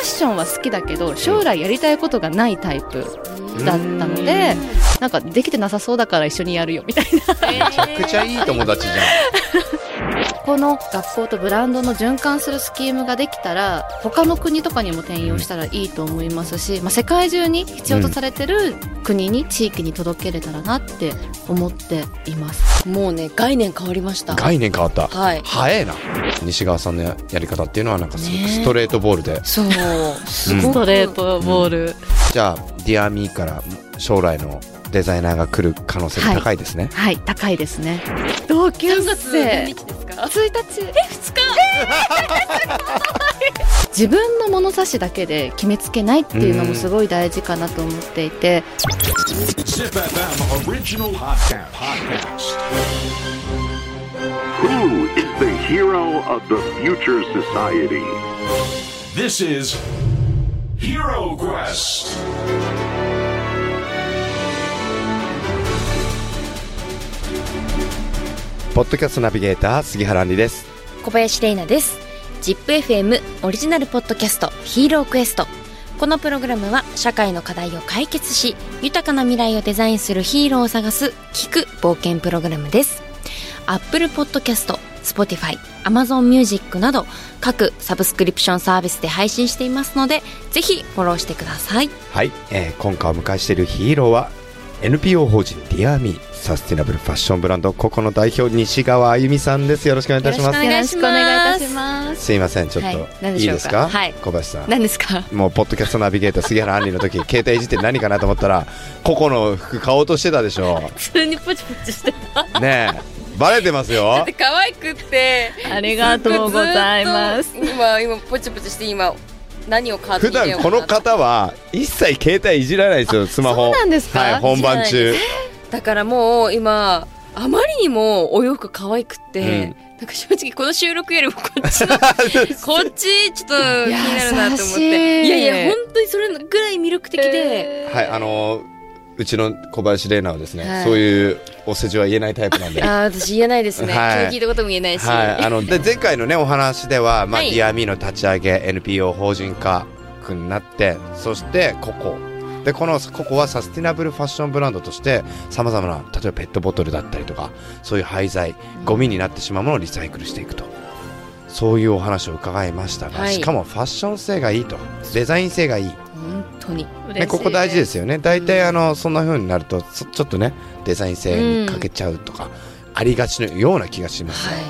ッションは好きだけど将来やりたいことがないタイプだったのでなんかできてなさそうだから一緒にやるよみたいな。めちゃくちゃいい友達じゃこの学校とブランドの循環するスキームができたら他の国とかにも転用したらいいと思いますし、まあ、世界中に必要とされてる国に地域に届けれたらなって思っています。もうね概念変わりました。ん概念変わった、はい。早えな。西川さんのややり方っていうのはなんかすごくねストレートボールで、そう。ストレートボール、じゃあディアミーから将来のデザイナーが来る可能性が高すね。はい、はい、高いでね。同級生。何月何日ですか？一日。え二日？えー、すごい自分の物差しだけで決めつけないっていうのもすごい大事かなと思っていて。Who is the hero of the future society? This is HeroQuest. ポッドキャストナビゲーター杉原杏里です。小林玲奈です。ZIPFM オリジナルポッドキャストヒーロークエスト。このプログラムは社会の課題を解決し豊かな未来をデザインするヒーローを探す聞く冒険プログラムです。Apple Podcast、Spotify、Amazon Music など各サブスクリプションサービスで配信していますのでぜひフォローしてください。はい、えー今回お迎えしているヒーローは NPO 法人ディアミーサスティナブルファッションブランドココの代表西川あゆみさんです。よろしくお願いいたします。よろしくお願いいいたします。すいませんちょっと、はい。何い、いですか、はい。小林さん。何ですか？もうポッドキャストナビゲーター杉原杏里の時 携帯いじって何かなと思ったらココの服買おうとしてたでしょ。普通にポチポチしてねえ。バレてますよ。可愛くって。ありがとうございます。今今ポチポチして今何を買って普段この方は一切携帯いじらないですよスマホ。そうなんですか？はい本番中。だからもう今あまりにもお洋服可愛くって、うん。なんか正直この収録よりもこっちの こっちちょっと気になるなと思って。いやいや本当にそれぐらい魅力的で、はいあのーうちの小林玲奈はですね、はい。そういうお世辞は言えないタイプなんで。あー私言えないですね、はい。聞いたことも言えないし、はい、あので前回のねお話では、まあはい。ディアミーの立ち上げ NPO 法人化くになってそしてココでこのココはサスティナブルファッションブランドとしてさまざまな例えばペットボトルだったりとかそういう廃材ゴミになってしまうものをリサイクルしていくと。そういうお話を伺いましたが、はい。しかもファッション性がいいと。デザイン性がいい、本当に。ね、ここ大事ですよね。大体あのそんな風になるとそちょっとねデザイン性に欠けちゃうとか、ありがちのような気がしますが、は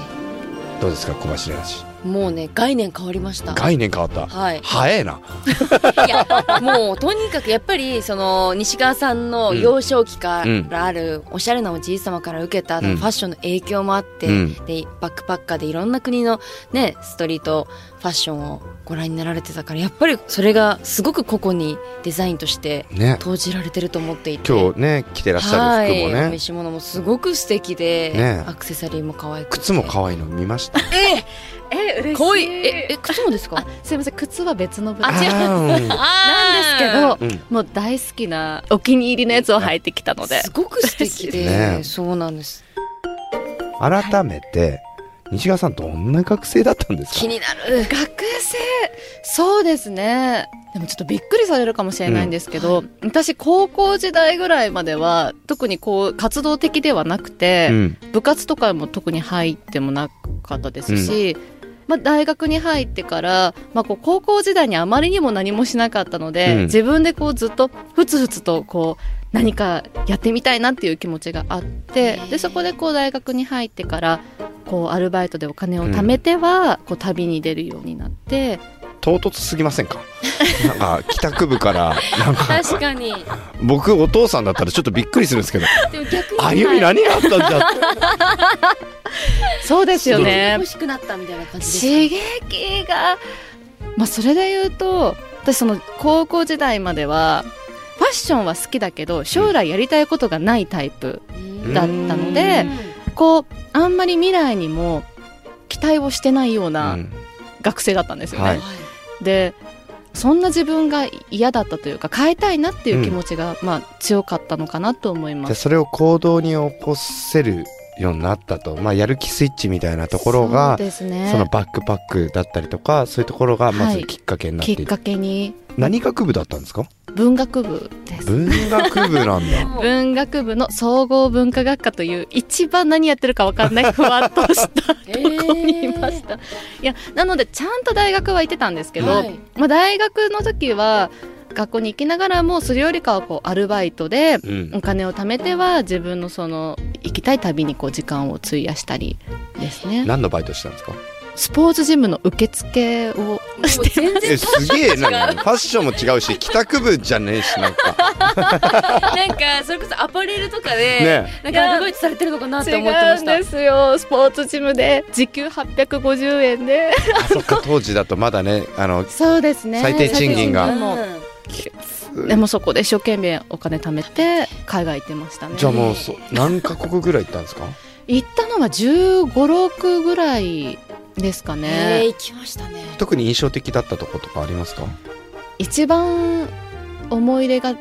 どうですか小林玲奈氏いもうね概念変わりました。概念変わった、はい。早えな。いやもうとにかくやっぱりその西川さんの幼少期からあるおしゃれなおじい様から受けたフうん。ァッションの影響もあって、うん。でバックパッカーでいろんな国のねストリートファッションをご覧になられてたからやっぱりそれがすごく個々にデザインとしてね。投じられてると思っていて。今日ね、着てらっしゃる服もはい、お召ね、し物もすごく素敵で、ね。アクセサリーも可愛くて。靴も可愛いの見ました？え嬉しい。かわい。いええ靴もですか？あすいません。靴は別のブランドあ違う。なんですけあど、うん。もう大好きなお気に入りのやつを履いてきたので。ーすごく素敵で、ね。そうなんです。改めて、西川さんどんな学生だったんですか？気になる。学生。そうですね。でもちょっとびっくりされるかもしれないんですけど、私高校時代ぐらいまでは特にこう活動的ではなくて、うん。部活とかも特に入ってもなかったですし、まあ、大学に入ってから、まあ、こう高校時代にあまりにも何もしなかったので、うん。自分でこうずっとふつふつとこう何かやってみたいなっていう気持ちがあってでそこでこう大学に入ってからこうアルバイトでお金を貯めては、こう旅に出るようになって唐突すぎませんか？なんか、帰宅部から、なんか、確かに。僕お父さんだったらちょっとびっくりするんですけど、でも逆に。あゆみ何があったんじゃ そうですよね。欲しくなったみたいな感じです刺激がまあそれで言うと私その高校時代まではファッションは好きだけど将来やりたいことがないタイプうん。だったので、こうあんまり未来にも期待をしてないよううなん。学生だったんですよね。はいでそんな自分が嫌だったというか変えたいなっていう気持ちが、まあ強かったのかなと思いま。ですそれを行動に起こせるようになったと、まあ、やる気スイッチみたいなところがそうですね。そのバックパックだったりとかそういうところがまはい。ずきっかけになっている、きっかけに。何学部だったんですか？文学部です。文学部なんだ。文学部の総合文化学科という一番何やってるか分かんないふわっとした とこにいました、いやなのでちゃんと大学は行ってたんですけど、はい。まあ、大学の時は学校に行きながらもそれよりかはこうアルバイトでうん。お金を貯めては自分のその行きたい旅にこう時間を費やしたりですね。何のバイトしたんですか？スポーツジムの受付をして。全然えすげえな。んかファッションも違うし帰宅部じゃねえしなんか。なんかそれこそアパレルとかで、ね。なんかアルバイトされてるのかなって違思ってました。うんですよ。スポーツジムで時給850円で。あそっか。当時だとまだねあのそうですね。最低賃金が。最低賃金もでもそこで一生懸命お金貯めて海外行ってましたね。じゃあもうそ何カ国ぐらい行ったんですか？行ったのは1 5六6ぐらいですかえー、ね、行きましたね。特に印象的だったとことかありますか？一番思い入れが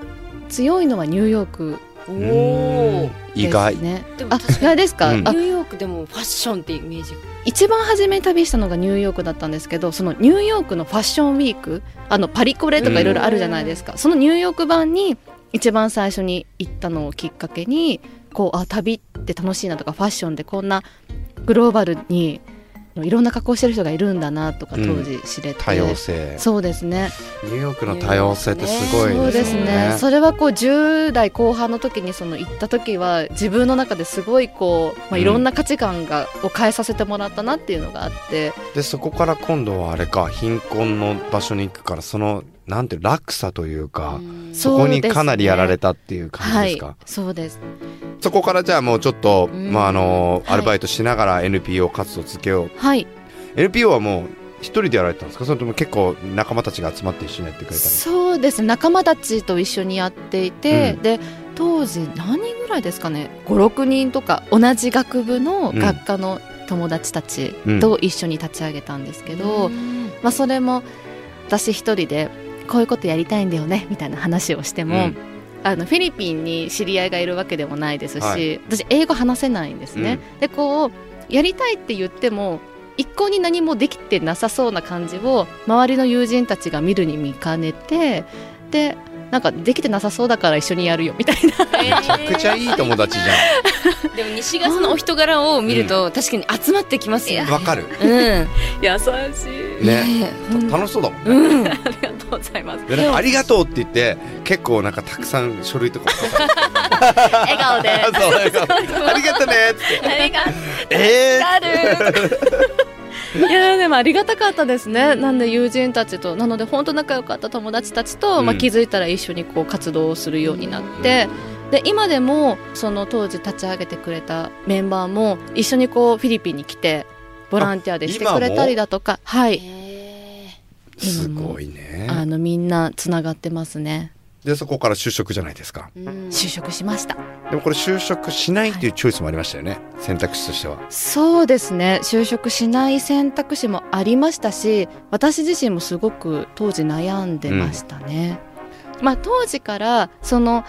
強いのはニューヨークおうん。お意外。ですね。でもあ意外ですか、うん。あニューヨークでもファッションってイメージ。が一番初めに旅したのがニューヨークだったんですけどそのニューヨークのファッションウィークあのパリコレとかいろいろあるじゃないですか、そのニューヨーク版に一番最初に行ったのをきっかけにこうあ旅って楽しいなとかファッションでこんなグローバルにいろんな格好してる人がいるんだなとか当時知れて、多様性。そうですね。ニューヨークの多様性ってすごいそうですすね。ねそれはこう10代後半の時にその行った時は自分の中ですごいこう、まあ、いろんな価値観が、を変えさせてもらったなっていうのがあって。でそこから今度はあれか貧困の場所に行くからそのなんて落差というか、そこにかなりやられたっていう感じですか？はいそうです。そこからじゃあもうちょっと、ん。まああのはい。アルバイトしながら NPO 活動続けよう、はい。NPO はもう一人でやられてたんですか？それとも結構仲間たちが集まって一緒にやってくれたり？そうです仲間たちと一緒にやっていて、うん。で当時何人ぐらいですかね？56人とか同じ学部の学科の友達たちと一緒に立ち上げたんですけど、まあ、それも私一人でこういうことやりたいんだよねみたいな話をしても、うん。あのフィリピンに知り合いがいるわけでもないですし、はい。私英語話せないんですね。でこうやりたいって言っても一向に何もできてなさそうな感じを周りの友人たちが見るに見かねてでなんかできてなさそうだから一緒にやるよみたいな。めちゃくちゃいい友達じ でも西ガスのお人柄を見ると確かに集まってきますよゃんわかる。うん。優しいね。ね。楽しそうだもんね、うん。ありがとうございます。でなんかありがとうって言って結構なんかたくさん書類とか笑顔で。ありがとねっつって。ありがえある。いやでもありがたかったですね。なんで友人たちとなので本当仲良かった友達たちと、うん。まあ、気づいたら一緒にこう活動をするようになって、で今でもその当時立ち上げてくれたメンバーも一緒にこうフィリピンに来てボランティアでしてくれたりだとか。はい。ー、すごいね。あのみんなつながってますね。でそこから就職じゃないですか。就職しました。でもこれ就職しないっていうチョイスもありましたよね。選択肢としては。そうですね。就職しない選択肢もありましたし私自身もすごく当時悩んでましたね、まあ当時からその、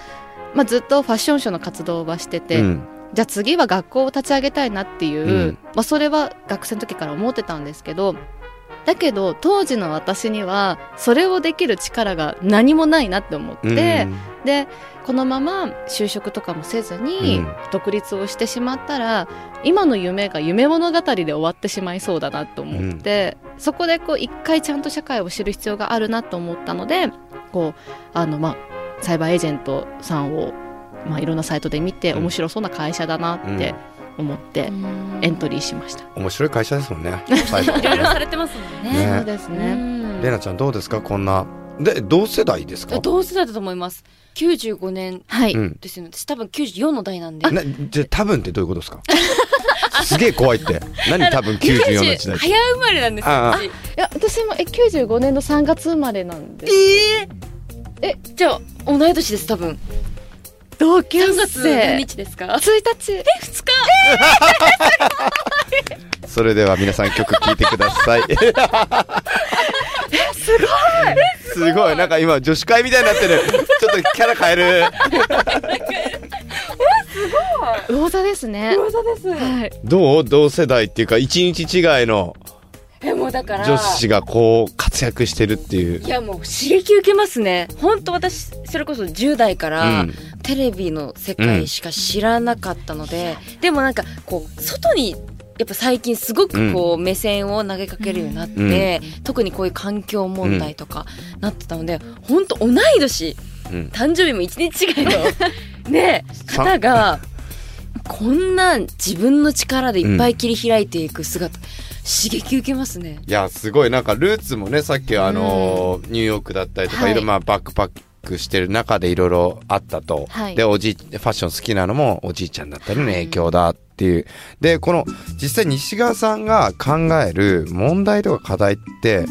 まあ、ずっとファッションショーの活動はしてて、うんじゃあ次は学校を立ち上げたいなっていう、うん。まあ、それは学生の時から思ってたんですけどだけど当時の私にはそれをできる力が何もないなって思って、うん。でこのまま就職とかもせずにうん。独立をしてしまったら、今の夢が夢物語で終わってしまいそうだなと思って、そこでこう一回ちゃんと社会を知る必要があるなと思ったのでこうあの、まあ、サイバーエージェントさんを、まあ、いろんなサイトで見て、うん。面白そうな会社だなって思ってエントリーしました。面白い会社ですもんね。いろいろされてますもんね。ねそうですね、うん。レナちゃんどうですか？こんな。で同世代ですか？同世代だと思います。95年はい、うん。ですよね。私多分94の代なんで。なじゃあ多分ってどういうことですか？すげえ怖いって。何？多分94の時代90早生まれなんですよあいや私もえ95年の3月生まれなんでええじゃあ同い年です多分同級3月何生日ですか？1日。2日。それでは皆さん曲聴いてください。え すごい。すごい。なんか今女子会みたいになってる。ちょっとキャラ変える。魚座ですね。噂です。はい。どう？同世代っていうか一日違いのだから。女子がこう活躍してるっていう。いやもう刺激受けますね。本当私、それこそ10代から、うん。テレビの世界しか知らなかったので、でもなんかこう、外に、やっぱ最近すごくこう目線を投げかけるようになって、特にこういう環境問題とかなってたので、本当同い年、うん。誕生日も一日違いの ねさ方がこんな自分の力でいっぱい切り開いていく姿、刺激受けますね。いやすごい。なんかルーツもねさっきあのーニューヨークだったりとか、はい。いろいろまあバックパックしてる中でいろいろあったと、はい。でおじいファッション好きなのもおじいちゃんだったりの影響だっていう、でこの実際西川さんが考える問題とか課題って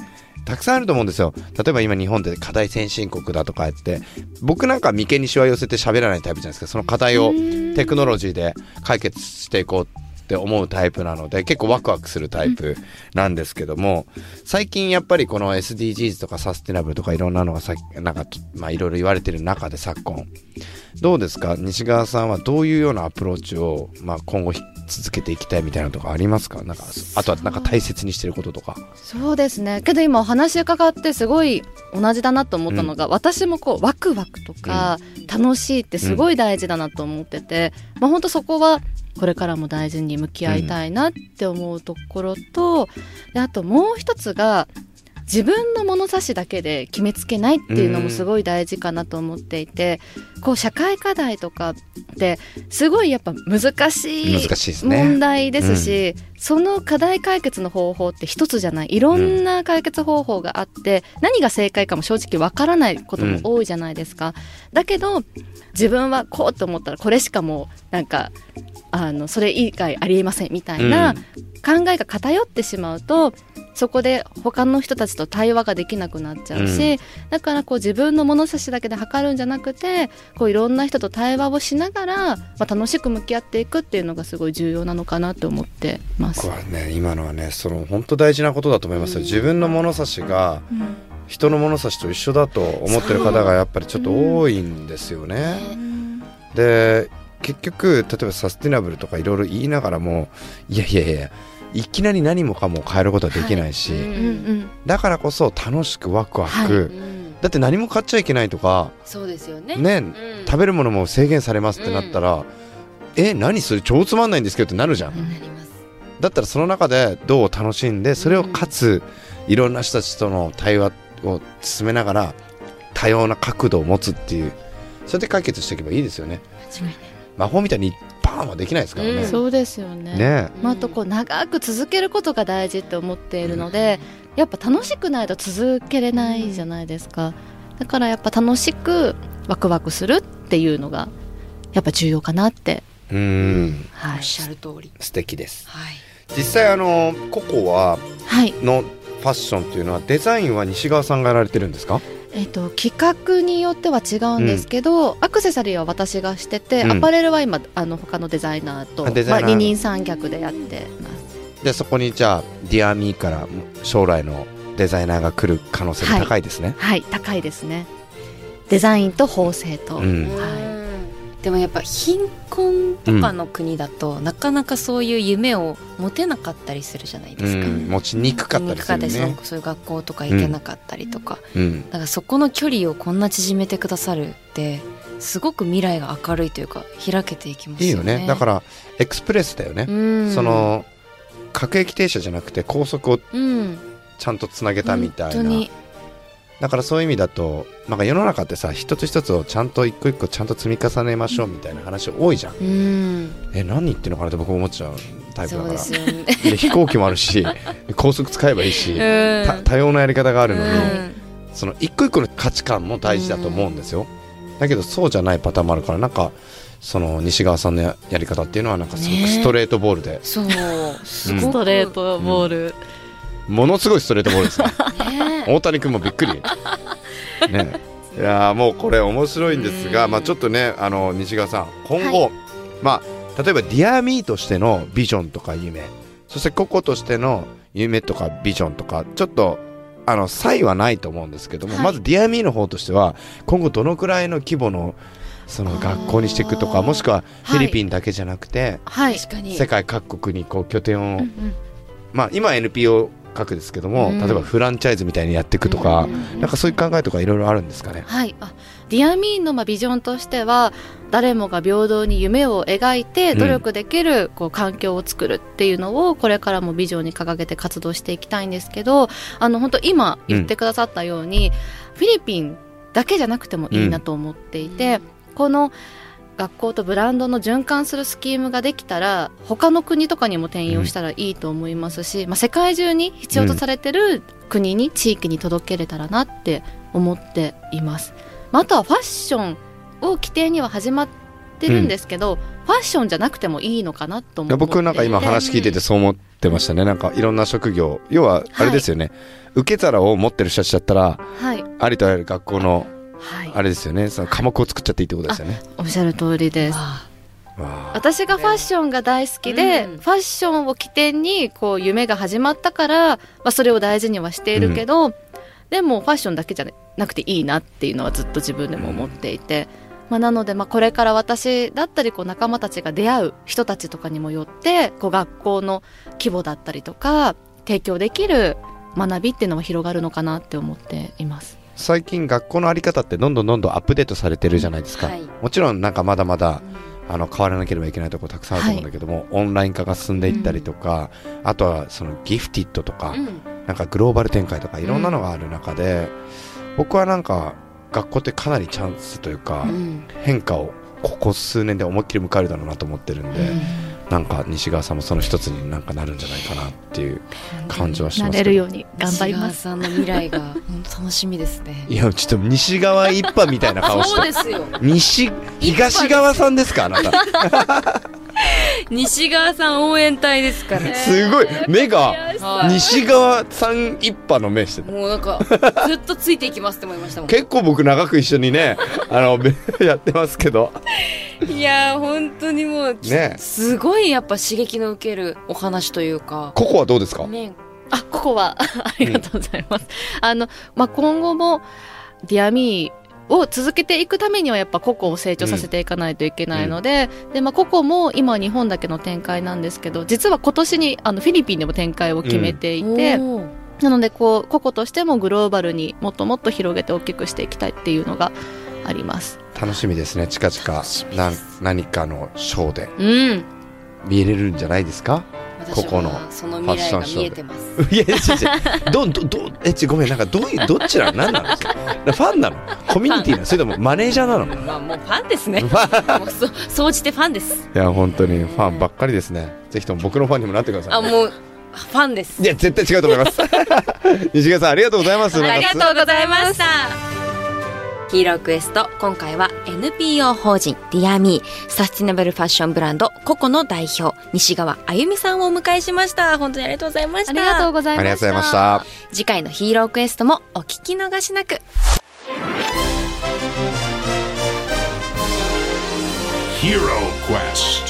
たくさんあると思うんですよ。例えば今日本で課題先進国だとかやって。僕なんか眉間にしわ寄せて喋らないタイプじゃないですか。その課題をテクノロジーで解決していこうって思うタイプなので結構ワクワクするタイプなんですけども最近やっぱりこの SDGs とかサステナブルとかいろんなのがさなんかまあいろいろ言われてる中で昨今。どうですか？西川さんはどういうようなアプローチを、まあ、今後ひ続けていきたいみたいなのとかありますか？なんかあとはなんか大切にしてることとか。そうですね。けど今お話伺ってすごい同じだなと思ったのが、私もこうワクワクとか楽しいってすごい大事だなと思ってて、まあ本当そこはこれからも大事に向き合いたいなって思うところと、であともう一つが自分の物差しだけで決めつけないっていうのもすごい大事かなと思っていて、こう社会課題とかってすごいやっぱ難しい問題ですし、その課題解決の方法って一つじゃない。いろんな解決方法があって、何が正解かも正直わからないことも多いじゃないですか。だけど自分はこうと思ったらこれしかもうなんかあのそれ以外ありえませんみたいな考えが偏ってしまうとそこで他の人たちと対話ができなくなっちゃうし、うだからこう自分の物差しだけで測るんじゃなくてこういろんな人と対話をしながら、まあ、楽しく向き合っていくっていうのがすごい重要なのかなと思ってます。僕。はね今のはねその本当大事なことだと思いますよ、自分の物差しが人の物差しと一緒だと思ってる方がやっぱりちょっと多いんですよね。で結局例えばサスティナブルとかいろいろ言いながらもいやいやいやいきなり何もかも変えることはできないし、うんうんだからこそ楽しくワクワク、はい。うんだって何も買っちゃいけないとかそうですよね。ね、うん。食べるものも制限されますってなったら、え何それ超つまんないんですけどってなるじゃん、なります。だったらその中でどう楽しんでそれをかついろんな人たちとの対話を進めながら多様な角度を持つっていうそれで解決していけばいいですよね。間違いない。魔法みたいにパーンはできないですからね、うん。そうですよね。ね。まあ、あとこう長く続けることが大事って思っているので、やっぱ楽しくないと続けれないじゃないですか、だからやっぱ楽しくワクワクするっていうのがやっぱ重要かなって、うーん。はい。おっ、しゃる通り。素敵です。はい。実際あのココははい。のファッションっていうのはデザインは西川さんがやられてるんですか？えっと企画によっては違うんですけど、アクセサリーは私がしてて、うん。アパレルは今あの他のデザイナーとまあ、二人三脚でやってます。でそこにじゃあディアミーから将来のデザイナーが来る可能性も高いですね、はい。高いですね。デザインと縫製と、うん。はでもやっぱ貧困とかの国だと、なかなかそういう夢を持てなかったりするじゃないですか。うん。持ちにくかったりするね。そうそういう学校とか行けなかったりとか、うん。だからそこの距離をこんな縮めてくださるってすごく未来が明るいというか開けていきますよね。いいよね。だからエクスプレスだよね、うん。その各駅停車じゃなくて高速をうん。ちゃんとつなげたみたいな。本当に。だからそういう意味だとなんか世の中ってさ一つ一つをちゃんと一個一個ちゃんと積み重ねましょうみたいな話多いじゃん。うん。え何言ってるのかなって僕思っちゃうタイプだから。ね。で 飛行機もあるし高速使えばいいし、た多様なやり方があるのに、うん。その一個一個の価値観も大事だと思うんですよ、だけどそうじゃないパターンもあるからなんかその西川さんのややり方っていうのはなんかすごくね。ストレートボールで、そう。すうん。ストレートボール、ものすごいストレートボールですね。ね。大谷君もびっくり。ね。いやーもうこれ面白いんですが、うんまあ、ちょっとねあの西川さん今後、まあ、例えばディアミーとしてのビジョンとか夢そしてココとしての夢とかビジョンとかちょっとあの差異はないと思うんですけども、はい。まずディアミーの方としては今後どのくらいの規模のその学校にしていくとかもしくはフィリピンだけじゃなくて、はい。確かに。世界各国にこう拠点を、うんうんまあ今 NPO 各ですけども、うん。例えばフランチャイズみたいにやっていくとか、うんなんかそういう考えとかいろいろあるんですかね？はい。あ、ディアミーンのまあビジョンとしては、誰もが平等に夢を描いて努力できるこう環境を作るっていうのをこれからもビジョンに掲げて活動していきたいんですけど、あの本当今言ってくださったように、フィリピンだけじゃなくてもいいなと思っていて、この学校とブランドの循環するスキームができたら他の国とかにも転用したらいいと思いますし、まあ、世界中に必要とされてる国に地域に届けれたらなって思っています、まあ、あとはファッションを規定には始まってるんですけど、ファッションじゃなくてもいいのかなと思って僕なんか今話聞いててそう思ってましたね。なんかいろんな職業、要はあれですよね。受け皿を持ってる人たちだったら、はい、ありとあらゆる学校のはい、あれですよね。その科目を作っちゃっていいってことですよね。おっしゃる通りです私がファッションが大好きで、うんファッションを起点にこう夢が始まったから、まあ、それを大事にはしているけど、でもファッションだけじゃなくていいなっていうのはずっと自分でも思っていて、まあ、なのでまあこれから私だったりこう仲間たちが出会う人たちとかにもよってこう学校の規模だったりとか提供できる学びっていうのは広がるのかなって思っています。最近学校のあり方ってどんどんどんどんアップデートされてるじゃないですか。はい。もちろんなんかまだまだあの変わらなければいけないところたくさんあると思うんだけども、オンライン化が進んでいったりとか、あとはそのギフティッドとか、うん。なんかグローバル展開とかいろんなのがある中で、僕はなんか学校ってかなりチャンスというか、うん。変化をここ数年で思いっきり迎えるだろうなと思ってるんで、なんか西川さんもその一つになんかなるんじゃないかなっていう感じはしなますけど。れるように頑張ります。西川さんの未来が楽しみですね。いやちょっと西側一派みたいな顔して。そうですよ。西東側さんですかあなた 西川さん応援隊ですから すごい。目がはい。西側さん一派の目してた。もうなんか ずっとついていきますって思いましたもん。結構僕長く一緒にねあのべやってますけど。いやー本当にもうね。すごいやっぱ刺激の受けるお話というか。ココはどうですか？ね。あ、ここは、ありがとうございます。あの、まあ、今後も、ディアミーを続けていくためにはやっぱココを成長させていかないといけないので、で、まあ、ココも今は日本だけの展開なんですけど、実は今年にあのフィリピンでも展開を決めていて、おーなのでこう、ココとしてもグローバルにもっともっと広げて大きくしていきたいっていうのがあります。楽しみですね。近々なん何かのショーで。うん。見れるんじゃないですか？私ここのはその未来が見えてます。いや、違う違う。ど、ど、ど、え、ち、ごめん、なんか、どういう、どっちなの？何なの？それ。ファンなの？コミュニティなの？それともマネージャーなの？いまあもうファンですね。もうそ総じてファンです。や、本当にファンばっかりですね。ぜひとも僕のファンにもなってください。あもうファンです。いや、絶対違うと思います。西川さん、ありがとうございます。ありがとうございました。ヒーロークエスト今回は NPO 法人ディアミーサスティナブルファッションブランドココの代表西川あゆみさんをお迎えしました本当にありがとうございましたありがとうございありがました。とうございました。次回のヒーロークエストもお聞き逃しなく Hero Quest.